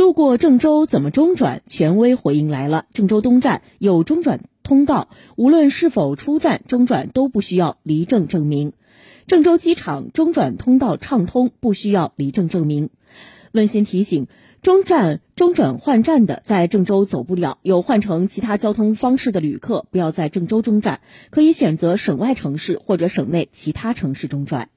路过郑州怎么中转？权威回应来了，郑州东站有中转通道，无论是否出站，中转都不需要离证证明。郑州机场中转通道畅通，不需要离证证明。温馨提醒，中站中转换站的在郑州走不了，有换乘其他交通方式的旅客，不要在郑州中站，可以选择省外城市或者省内其他城市中转。